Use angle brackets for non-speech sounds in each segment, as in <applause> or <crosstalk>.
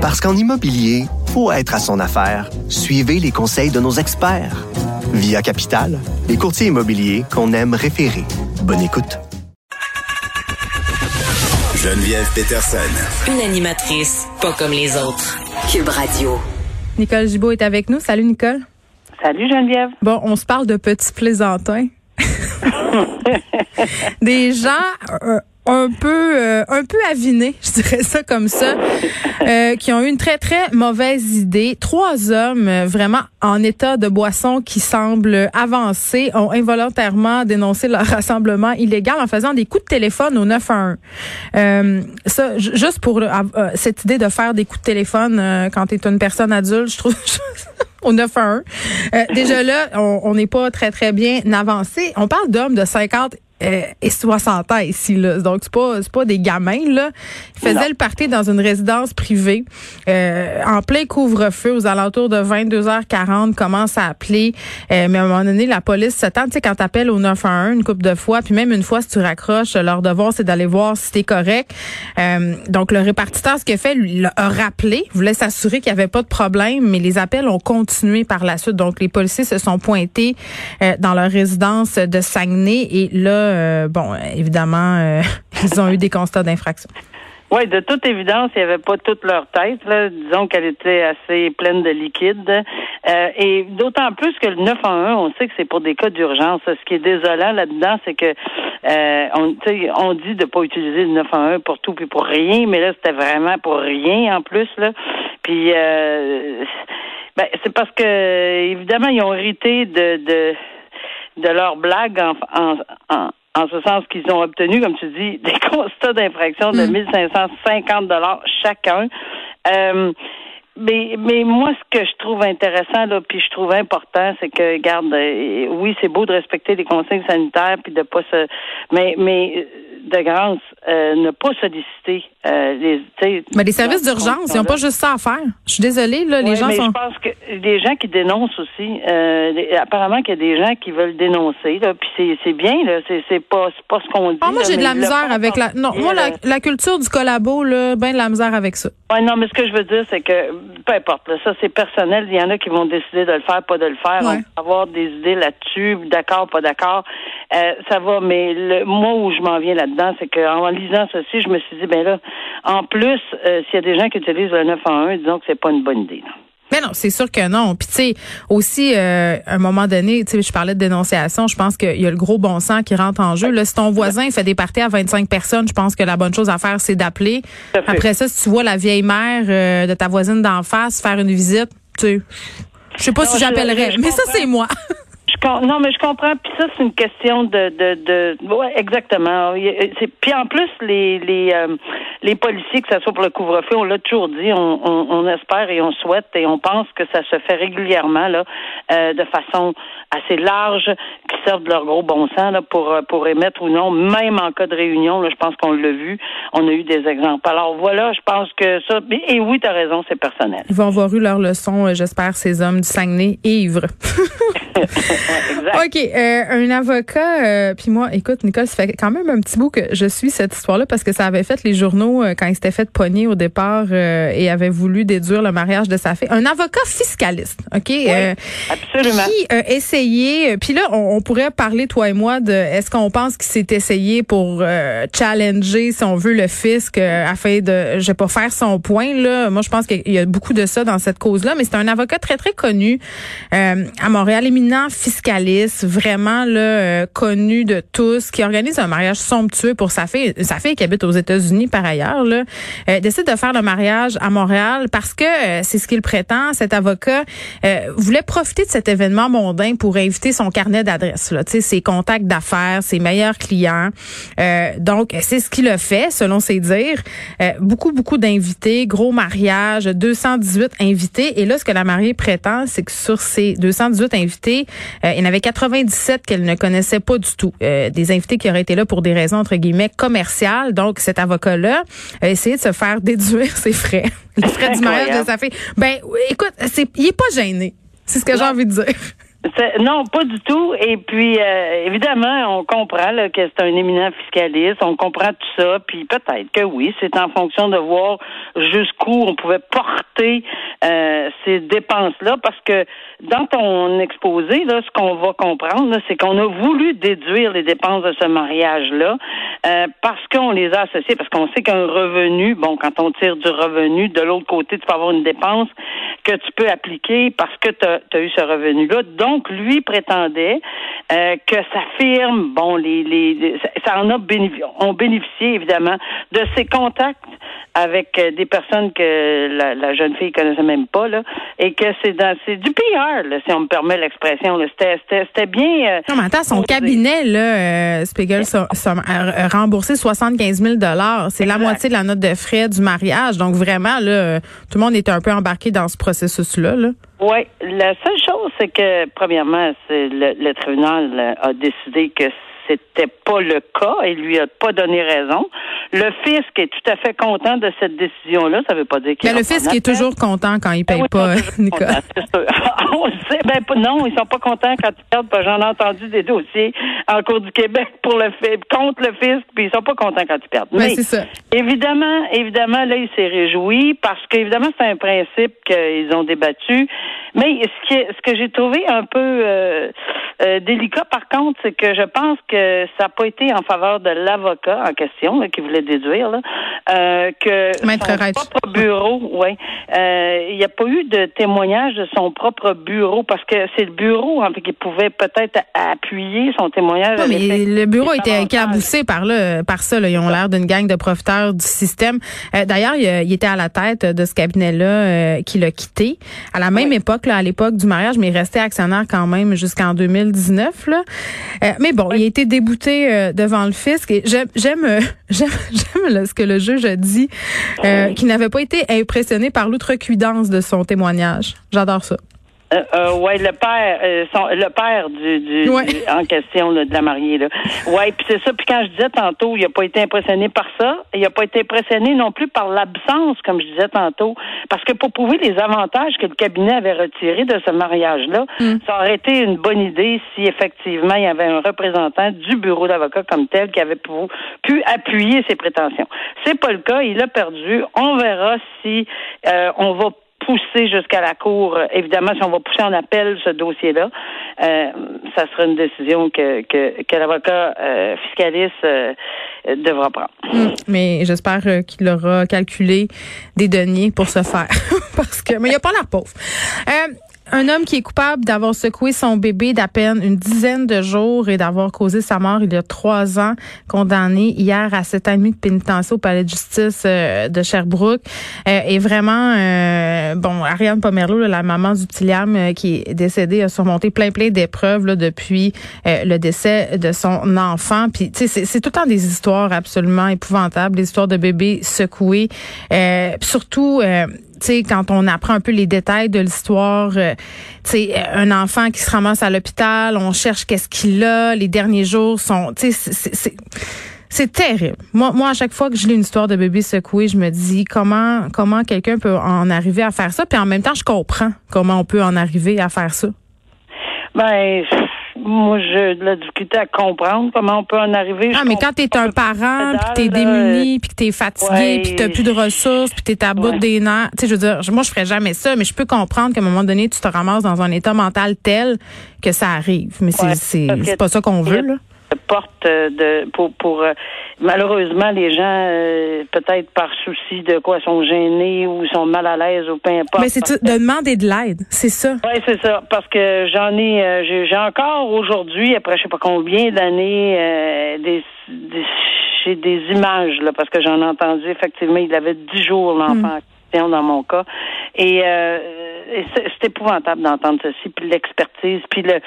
Parce qu'en immobilier, faut être à son affaire. Suivez les conseils de nos experts. Via Capital, les courtiers immobiliers qu'on aime référer. Bonne écoute. Geneviève Peterson. Une animatrice pas comme les autres. Cube Radio. Nicole Gibault est avec nous. Salut Nicole. Salut Geneviève. Bon, on se parle de petits plaisantins. <laughs> Des gens euh, un peu euh, un peu avinés, <laughs> je dirais ça comme ça, euh, qui ont eu une très très mauvaise idée. Trois hommes euh, vraiment en état de boisson qui semblent avancer ont involontairement dénoncé leur rassemblement illégal en faisant des coups de téléphone au 911. Euh, ça juste pour cette idée de faire des coups de téléphone quand tu es une personne adulte, je trouve <laughs> au 911. Euh, déjà là, on n'est pas très très bien avancé. On parle d'hommes de 50 euh, et 60 ans ici là. Donc c'est pas c'est pas des gamins là. Ils faisaient le party dans une résidence privée euh, en plein couvre-feu aux alentours de 22h40 commence à appeler euh, mais à un moment donné la police s'attend tu sais quand t'appelles au 911 une couple de fois puis même une fois si tu raccroches leur devoir c'est d'aller voir si t'es correct. Euh, donc le répartiteur ce qu'il a fait lui a rappelé, voulait s'assurer qu'il y avait pas de problème mais les appels ont continué par la suite. Donc les policiers se sont pointés dans leur résidence de Saguenay et là euh, bon, évidemment, euh, <laughs> ils ont eu des constats d'infraction. Oui, de toute évidence, il n'y avait pas toute leur tête. Là. Disons qu'elle était assez pleine de liquide. Euh, et d'autant plus que le 911, on sait que c'est pour des cas d'urgence. Ce qui est désolant là-dedans, c'est que on, dit de pas utiliser le 911 pour tout puis pour rien, mais là, c'était vraiment pour rien en plus. Là. Puis ben, c'est parce que évidemment, ils ont hérité de, de de leur blague en, en, en ce sens qu'ils ont obtenu, comme tu dis, <laughs> des constats d'infraction de 1550 mm. dollars chacun. Euh, mais, mais moi, ce que je trouve intéressant, là, puis je trouve important, c'est que, garde, euh, oui, c'est beau de respecter les consignes sanitaires, puis de pas se, mais, mais de grâce, euh, ne pas solliciter euh, les. Mais les services d'urgence, ils n'ont pas juste ça à faire. Je suis désolée, là, les gens mais sont. Je pense que les gens qui dénoncent aussi, euh, apparemment qu'il y a des gens qui veulent dénoncer, là, puis c'est bien, là, c'est pas, pas ce qu'on dit. Ah, moi, j'ai de la misère avec la. Non, moi, la, la, culture du collabo, là, ben de la misère avec ça. Ouais, non, mais ce que je veux dire, c'est que peu importe, là, ça c'est personnel. Il y en a qui vont décider de le faire, pas de le faire. On peut avoir des idées là-dessus, d'accord, pas d'accord. Euh, ça va, mais le, moi où je m'en viens là-dedans, c'est qu'en lisant ceci, je me suis dit, ben là, en plus, euh, s'il y a des gens qui utilisent le 911, disons que c'est pas une bonne idée. Mais non, c'est sûr que non. Puis tu sais, aussi, euh, à un moment donné, tu sais, je parlais de dénonciation, je pense qu'il y a le gros bon sens qui rentre en jeu. Là, si ton voisin fait des parties à 25 personnes, je pense que la bonne chose à faire, c'est d'appeler. Après ça, si tu vois la vieille mère euh, de ta voisine d'en face faire une visite, tu sais, je sais pas si j'appellerais, mais ça, c'est moi. Non, mais je comprends. Puis ça, c'est une question de, de, de, ouais, exactement. Puis en plus, les les euh, les policiers, que ce soit pour le couvre-feu, on l'a toujours dit, on, on, on, espère et on souhaite et on pense que ça se fait régulièrement là, euh, de façon assez large, qui servent de leur gros bon sens là, pour euh, pour émettre ou non, même en cas de réunion. Là, je pense qu'on l'a vu. On a eu des exemples. Alors voilà, je pense que ça. Et oui, tu as raison, c'est personnel. Ils vont avoir eu leur leçon, j'espère, ces hommes du Saguenay ivres. <laughs> <laughs> OK. Euh, un avocat, euh, puis moi, écoute, Nicole, ça fait quand même un petit bout que je suis cette histoire-là parce que ça avait fait les journaux euh, quand il s'était fait pogner au départ et avait voulu déduire le mariage de sa fille. Un avocat fiscaliste, OK? Oui, absolument. Qui a essayé, puis là, on, pourrait parler, toi et moi, de est-ce qu'on pense qu'il s'est essayé pour challenger, si on veut, le fisc afin de, je vais pas faire son point, là. Moi, je pense qu'il y a beaucoup de ça dans cette cause-là, mais c'est un avocat très, très connu à Montréal, éminent fiscaliste, vraiment là, euh, connu de tous, qui organise un mariage somptueux pour sa fille, sa fille qui habite aux États-Unis par ailleurs, euh, décide de faire le mariage à Montréal parce que euh, c'est ce qu'il prétend. Cet avocat voulait profiter de cet événement mondain pour inviter son carnet d'adresses, là, ses contacts d'affaires, ses meilleurs clients. donc c'est ce qu'il a fait, selon ses dires. beaucoup beaucoup d'invités, gros mariage, 218 invités. Et là, ce que la mariée prétend, c'est que sur ces 218 invités, il y en avait 97 qu'elle ne connaissait pas du tout. Euh, des invités qui auraient été là pour des raisons, entre guillemets, commerciales. Donc, cet avocat-là a essayé de se faire <laughs> déduire ses frais. Les frais du mariage de sa fille. Ben, écoute, c'est, il est pas gêné. C'est ce que j'ai envie de dire. Non, pas du tout. Et puis, euh, évidemment, on comprend là, que c'est un éminent fiscaliste, on comprend tout ça, puis peut-être que oui, c'est en fonction de voir jusqu'où on pouvait porter euh, ces dépenses-là, parce que dans ton exposé, là, ce qu'on va comprendre, c'est qu'on a voulu déduire les dépenses de ce mariage-là euh, parce qu'on les a associées, parce qu'on sait qu'un revenu, bon, quand on tire du revenu, de l'autre côté, tu peux avoir une dépense que tu peux appliquer parce que tu as, eu ce revenu-là. Lui prétendait euh, que sa firme, bon, les, les, ça en a bénéficié, ont bénéficié évidemment de ses contacts avec euh, des personnes que la, la jeune fille connaissait même pas là, et que c'est dans c'est du PR là, si on me permet l'expression. C'était bien. Euh, non, mais attends, son cabinet là, euh, Spiegel a, remboursé 75 000 dollars. C'est la moitié de la note de frais du mariage. Donc vraiment là, tout le monde était un peu embarqué dans ce processus là. là. Oui, la seule chose, c'est que, premièrement, c'est le, le, tribunal a décidé que c'était pas le cas et lui a pas donné raison. Le fisc est tout à fait content de cette décision-là. Ça veut pas dire qu'il. Mais le fisc est toujours content quand il paye <laughs> ben pas, Nicolas. ben, non, ils sont pas contents quand ils perdent. J'en ai entendu des dossiers en cours du Québec pour le contre le fisc, puis ils sont pas contents quand ils perdent. Ben, Mais c'est ça. évidemment, évidemment, là, il s'est réjoui parce qu'évidemment, c'est un principe qu'ils ont débattu. Mais ce qui ce que j'ai trouvé un peu euh, euh, délicat, par contre, c'est que je pense que ça n'a pas été en faveur de l'avocat en question qui voulait déduire là, euh, que son propre bureau, ouais, euh, il n'y a pas eu de témoignage de son propre bureau parce que c'est le bureau en fait qui pouvait peut-être appuyer son témoignage. Non, mais le bureau était éclaboussé par là, par ça. Là. Ils ont l'air d'une gang de profiteurs du système. Euh, d'ailleurs, il, était à la tête de ce cabinet-là euh, qui l'a quitté à la même époque, là, à l'époque du mariage, mais il restait actionnaire quand même jusqu'en 2019. Là. Euh, mais bon, il a été débouté devant le fisc. Et j'aime, j'aime, <laughs> j'aime, j'aime ce que le juge a dit, qu'il n'avait pas été impressionné par l'outrecuidance de son témoignage. J'adore ça. Euh, euh, ouais, le père, euh, son, le père du, du, <laughs> en question de la mariée là. Ouais, puis c'est ça. Puis quand je disais tantôt, il a pas été impressionné par ça. Il a pas été impressionné non plus par l'absence, comme je disais tantôt, parce que pour prouver les avantages que le cabinet avait retirés de ce mariage-là, hmm. ça aurait été une bonne idée si effectivement il y avait un représentant du bureau d'avocat comme tel qui avait pu, pu appuyer ses prétentions. C'est pas le cas. Il a perdu. On verra si euh, on va pousser jusqu'à la Cour. Évidemment, si on va pousser en appel ce dossier-là, euh, ça sera une décision que, que, que l'avocat euh, fiscaliste euh, devra prendre. Hum, mais j'espère qu'il aura calculé des deniers pour ce faire. <laughs> Parce que, mais il n'y a pas l'air pauvre. Un homme qui est coupable d'avoir secoué son bébé d'à peine une dizaine de jours et d'avoir causé sa mort il y a trois ans, condamné hier à sept ans et demi de pénitencier au palais de justice euh, de Sherbrooke. Euh, et vraiment, euh, bon, Ariane Pomerleau, la maman du Tiliam qui est décédée, a surmonté plein plein d'épreuves depuis le décès de son enfant. Puis, tu sais, c'est tout le temps des histoires absolument épouvantables, des histoires de bébés secoués. surtout sais, quand on apprend un peu les détails de l'histoire, euh, tu sais, un enfant qui se ramasse à l'hôpital, on cherche qu'est-ce qu'il a, les derniers jours sont, tu sais, c'est c'est terrible. Moi, moi, à chaque fois que je lis une histoire de bébé secoué, je me dis comment comment quelqu'un peut en arriver à faire ça. Puis en même temps, je comprends comment on peut en arriver à faire ça. Ben, moi, j'ai de la difficulté à comprendre comment on peut en arriver. Ah, mais quand t'es un parent, puis t'es démuni, puis que t'es fatigué, puis t'as plus de ressources, puis t'es à bout des nerfs, tu sais, je veux dire, moi, je ferais jamais ça, mais je peux comprendre qu'à un moment donné, tu te ramasses dans un état mental tel que ça arrive. Mais c'est c'est pas ça qu'on veut, là porte de pour pour euh, malheureusement les gens euh, peut-être par souci de quoi sont gênés ou sont mal à l'aise ou peu importe. Mais c'est de demander de l'aide, c'est ça. Oui, c'est ça parce que j'en ai euh, j'ai encore aujourd'hui après je sais pas combien d'années des, des j'ai des images là parce que j'en ai entendu effectivement il avait dix jours l'enfant mm. Dans mon cas et, c'est épouvantable d'entendre ceci puis l'expertise puis le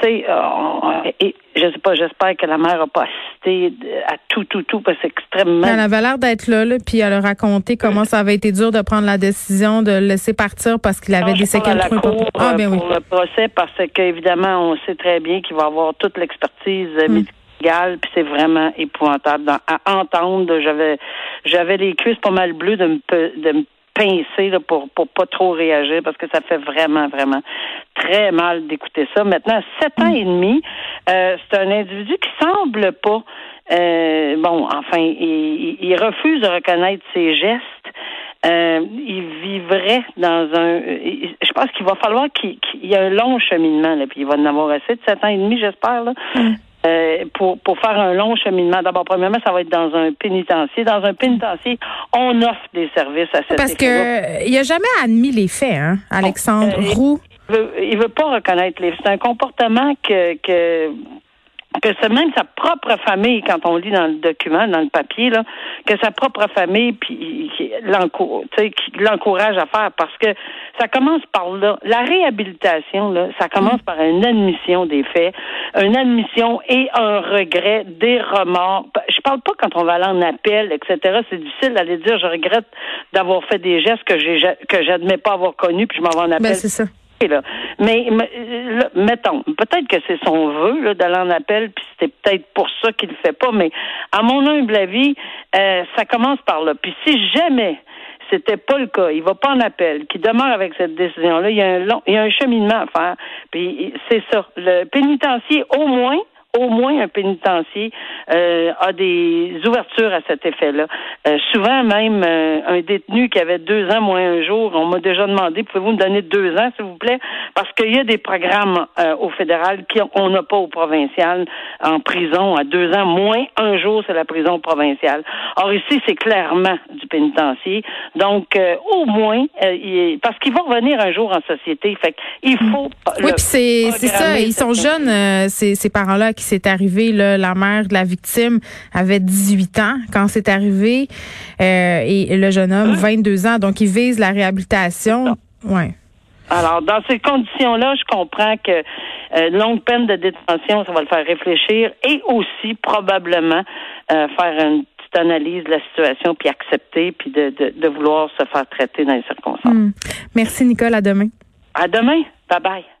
tu sais, euh, et je sais pas, j'espère que la mère a pas assisté à tout, tout, tout, parce que c'est extrêmement. Elle avait l'air d'être là, là, puis elle a raconté comment ça avait été dur de prendre la décision de le laisser partir parce qu'il avait des séquelles trop importantes. Ah, ben pour le procès, parce qu'évidemment, on sait très bien qu'il va avoir toute l'expertise hmm. médicale, puis c'est vraiment épouvantable à entendre. J'avais, j'avais les cuisses pas mal bleues de me, de me pincer pour pour pas trop réagir parce que ça fait vraiment vraiment très mal d'écouter ça. Maintenant, sept ans et demi, euh, c'est un individu qui semble pas euh, bon, enfin, il, refuse de reconnaître ses gestes. Euh, il vivrait dans un. Je pense qu'il va falloir qu'il y ait un long cheminement, là, puis il va en avoir assez de sept ans et demi, j'espère, là. Mm. Euh, pour, pour faire un long cheminement. D'abord, premièrement, ça va être dans un pénitencier. Dans un pénitencier, on offre des services à cette Parce que il a jamais admis les faits, hein, Alexandre euh, Roux. Il veut, il veut pas reconnaître les. C'est un comportement que que que c'est même sa propre famille, quand on lit dans le document, dans le papier, là, que sa propre famille puis l'encourage à faire parce que ça commence par là. La réhabilitation, là, ça commence par une admission des faits, une admission et un regret, des remords. Je parle pas quand on va aller en appel, etc. C'est difficile d'aller dire je regrette d'avoir fait des gestes que j'ai que j'admets pas avoir connus puis je m'en vais en ben, appel. c'est ça. Mais mettons, peut-être que c'est son vœu d'aller en appel, puis c'est peut-être pour ça qu'il le fait pas. Mais à mon humble avis, euh, ça commence par là. Puis si jamais c'était pas le cas, il va pas en appel, qu'il demeure avec cette décision-là, il y a un long, il y a un cheminement à faire. Puis c'est ça. Le pénitencier, au moins, au moins un pénitencier euh, a des ouvertures à cet effet-là. Euh, souvent même euh, un détenu qui avait deux ans moins un jour, on m'a déjà demandé pouvez-vous me donner deux ans s'il vous plaît? Parce qu'il y a des programmes au fédéral qu'on n'a pas au provincial en prison à deux ans moins un jour c'est la prison provinciale. Or ici c'est clairement du pénitencier donc au moins parce qu'il va revenir un jour en société. Fait il faut. Oui puis c'est c'est ça ils sont jeunes ces, ces parents là qui c'est arrivé, là, la mère de la victime avait 18 ans quand c'est arrivé euh, et le jeune homme 22 ans. Donc, il vise la réhabilitation. Ouais. Alors, dans ces conditions-là, je comprends que euh, longue peine de détention, ça va le faire réfléchir et aussi probablement euh, faire une petite analyse de la situation puis accepter puis de, de, vouloir se faire traiter dans les circonstances. Hmm. Merci Nicole, à demain. À demain. Bye bye.